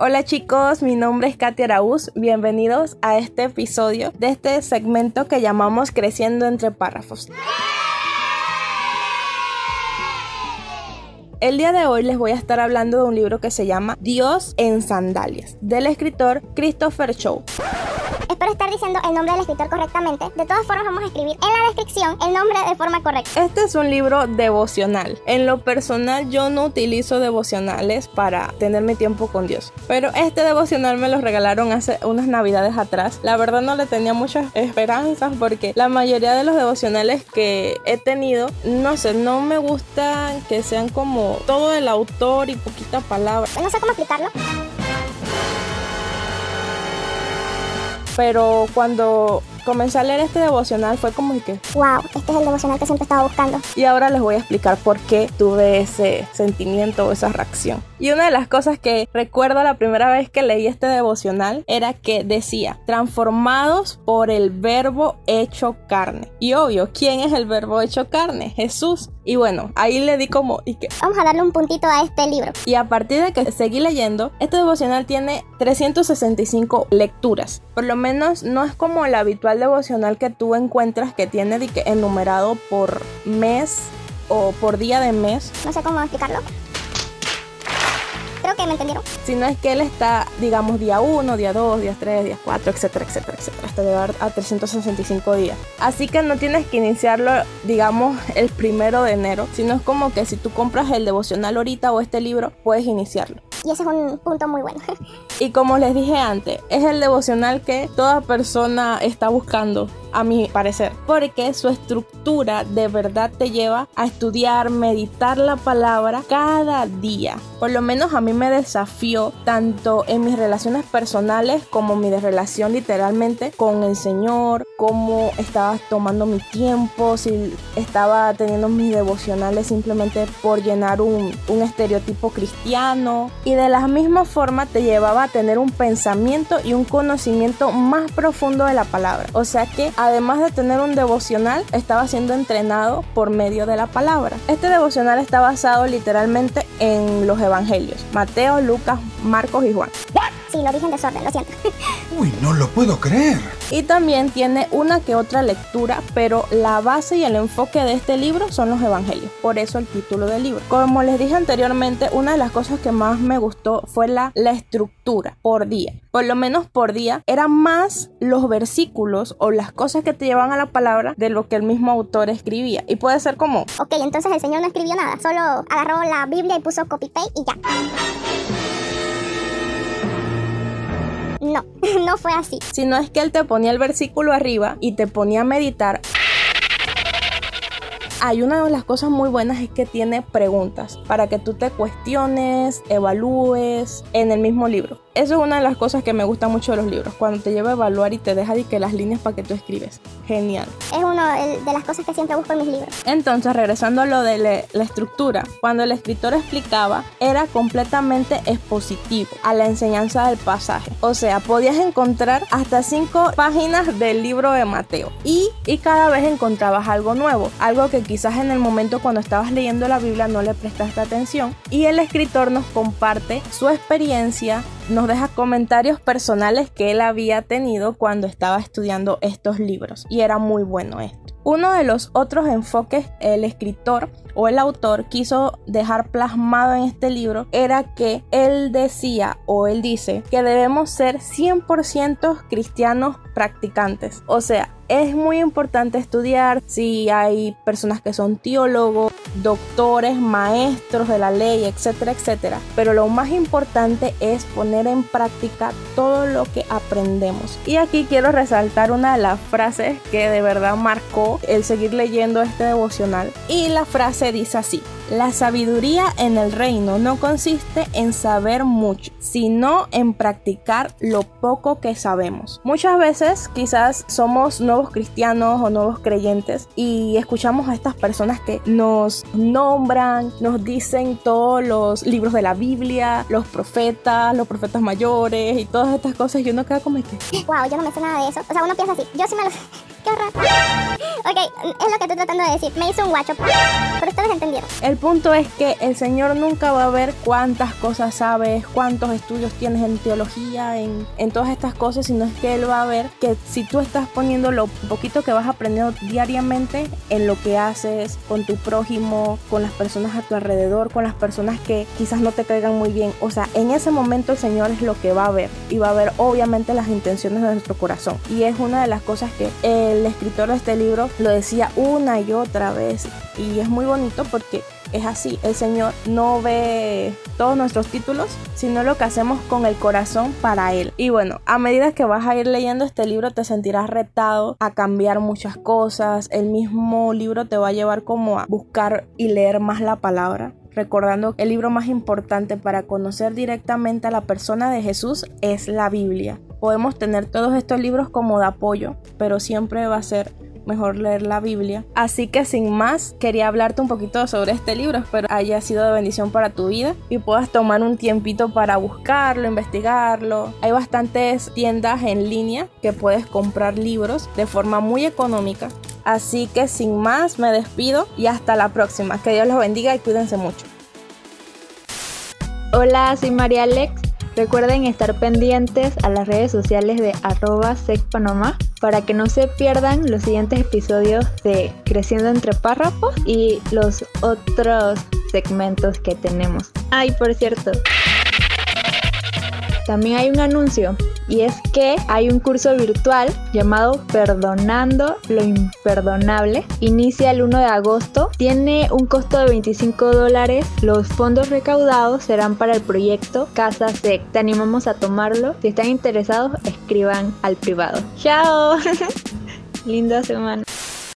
Hola chicos, mi nombre es Katia Araúz. Bienvenidos a este episodio de este segmento que llamamos Creciendo entre párrafos. El día de hoy les voy a estar hablando de un libro que se llama Dios en sandalias, del escritor Christopher Chow. Espero estar diciendo el nombre del escritor correctamente. De todas formas, vamos a escribir en la descripción el nombre de forma correcta. Este es un libro devocional. En lo personal, yo no utilizo devocionales para tener mi tiempo con Dios. Pero este devocional me lo regalaron hace unas navidades atrás. La verdad no le tenía muchas esperanzas porque la mayoría de los devocionales que he tenido, no sé, no me gusta que sean como todo el autor y poquita palabra. No sé cómo explicarlo. Pero cuando comencé a leer este devocional fue como que, wow, este es el devocional que siempre estaba buscando. Y ahora les voy a explicar por qué tuve ese sentimiento o esa reacción. Y una de las cosas que recuerdo la primera vez que leí este devocional era que decía, transformados por el verbo hecho carne. Y obvio, ¿quién es el verbo hecho carne? Jesús. Y bueno, ahí le di como... ¿y qué? Vamos a darle un puntito a este libro. Y a partir de que seguí leyendo, este devocional tiene 365 lecturas. Por lo menos no es como el habitual devocional que tú encuentras que tiene enumerado por mes o por día de mes. No sé cómo explicarlo que me entendieron. Si no es que él está, digamos, día 1, día 2, día 3, día 4, etcétera, etcétera, etcétera, hasta llegar a 365 días. Así que no tienes que iniciarlo, digamos, el primero de enero, sino es como que si tú compras el devocional ahorita o este libro, puedes iniciarlo. Y ese es un punto muy bueno. y como les dije antes, es el devocional que toda persona está buscando a mi parecer, porque su estructura de verdad te lleva a estudiar, meditar la palabra cada día. Por lo menos a mí me desafió tanto en mis relaciones personales como mi relación literalmente con el Señor, cómo estaba tomando mi tiempo, si estaba teniendo mis devocionales simplemente por llenar un, un estereotipo cristiano. Y de la misma forma te llevaba tener un pensamiento y un conocimiento más profundo de la palabra. O sea que además de tener un devocional, estaba siendo entrenado por medio de la palabra. Este devocional está basado literalmente en los evangelios, Mateo, Lucas, Marcos y Juan. Sí, lo dije en desorden, lo siento. Uy, no lo puedo creer. Y también tiene una que otra lectura, pero la base y el enfoque de este libro son los evangelios. Por eso el título del libro. Como les dije anteriormente, una de las cosas que más me gustó fue la, la estructura por día. Por lo menos por día eran más los versículos o las cosas que te llevan a la palabra de lo que el mismo autor escribía. Y puede ser como... Ok, entonces el Señor no escribió nada, solo agarró la Biblia y puso copy-paste y ya. No, fue así. Sino es que él te ponía el versículo arriba y te ponía a meditar. Hay una de las cosas muy buenas es que tiene preguntas para que tú te cuestiones, evalúes en el mismo libro. Eso es una de las cosas que me gusta mucho de los libros, cuando te lleva a evaluar y te deja de que las líneas para que tú escribes. Genial. Es una de las cosas que siempre busco en mis libros. Entonces, regresando a lo de la estructura, cuando el escritor explicaba, era completamente expositivo a la enseñanza del pasaje. O sea, podías encontrar hasta cinco páginas del libro de Mateo y, y cada vez encontrabas algo nuevo, algo que quizás en el momento cuando estabas leyendo la Biblia no le prestaste atención y el escritor nos comparte su experiencia nos deja comentarios personales que él había tenido cuando estaba estudiando estos libros y era muy bueno esto. Uno de los otros enfoques el escritor o el autor quiso dejar plasmado en este libro era que él decía o él dice que debemos ser 100% cristianos practicantes. O sea, es muy importante estudiar si hay personas que son teólogos, doctores, maestros de la ley, etcétera, etcétera. Pero lo más importante es poner en práctica todo lo que aprendemos. Y aquí quiero resaltar una de las frases que de verdad marcó el seguir leyendo este devocional. Y la frase dice así. La sabiduría en el reino no consiste en saber mucho, sino en practicar lo poco que sabemos. Muchas veces quizás somos nuevos cristianos o nuevos creyentes y escuchamos a estas personas que nos nombran, nos dicen todos los libros de la Biblia, los profetas, los profetas mayores y todas estas cosas y uno queda como que... Wow, yo no me sé nada de eso. O sea, uno piensa así, yo sí me lo. Ok, es lo que estoy tratando de decir. Me hizo un guacho. Pero ustedes entendieron. El punto es que el Señor nunca va a ver cuántas cosas sabes, cuántos estudios tienes en teología, en, en todas estas cosas, sino es que Él va a ver que si tú estás poniendo lo poquito que vas aprendiendo diariamente en lo que haces con tu prójimo, con las personas a tu alrededor, con las personas que quizás no te caigan muy bien. O sea, en ese momento el Señor es lo que va a ver y va a ver obviamente las intenciones de nuestro corazón. Y es una de las cosas que el escritor de este libro lo decía una y otra vez. Y es muy bonito porque es así. El Señor no ve todos nuestros títulos, sino lo que hacemos con el corazón para Él. Y bueno, a medida que vas a ir leyendo este libro, te sentirás retado a cambiar muchas cosas. El mismo libro te va a llevar como a buscar y leer más la palabra recordando que el libro más importante para conocer directamente a la persona de Jesús es la Biblia. Podemos tener todos estos libros como de apoyo, pero siempre va a ser mejor leer la Biblia. Así que sin más, quería hablarte un poquito sobre este libro, espero haya sido de bendición para tu vida y puedas tomar un tiempito para buscarlo, investigarlo. Hay bastantes tiendas en línea que puedes comprar libros de forma muy económica. Así que sin más, me despido y hasta la próxima. Que Dios los bendiga y cuídense mucho. Hola, soy María Alex Recuerden estar pendientes a las redes sociales de arroba secpanoma para que no se pierdan los siguientes episodios de Creciendo entre párrafos y los otros segmentos que tenemos. Ay, por cierto, también hay un anuncio y es que hay un curso virtual llamado Perdonando lo Imperdonable. Inicia el 1 de agosto. Tiene un costo de 25 dólares. Los fondos recaudados serán para el proyecto Casa Sec. Te animamos a tomarlo. Si están interesados, escriban al privado. ¡Chao! Linda semana.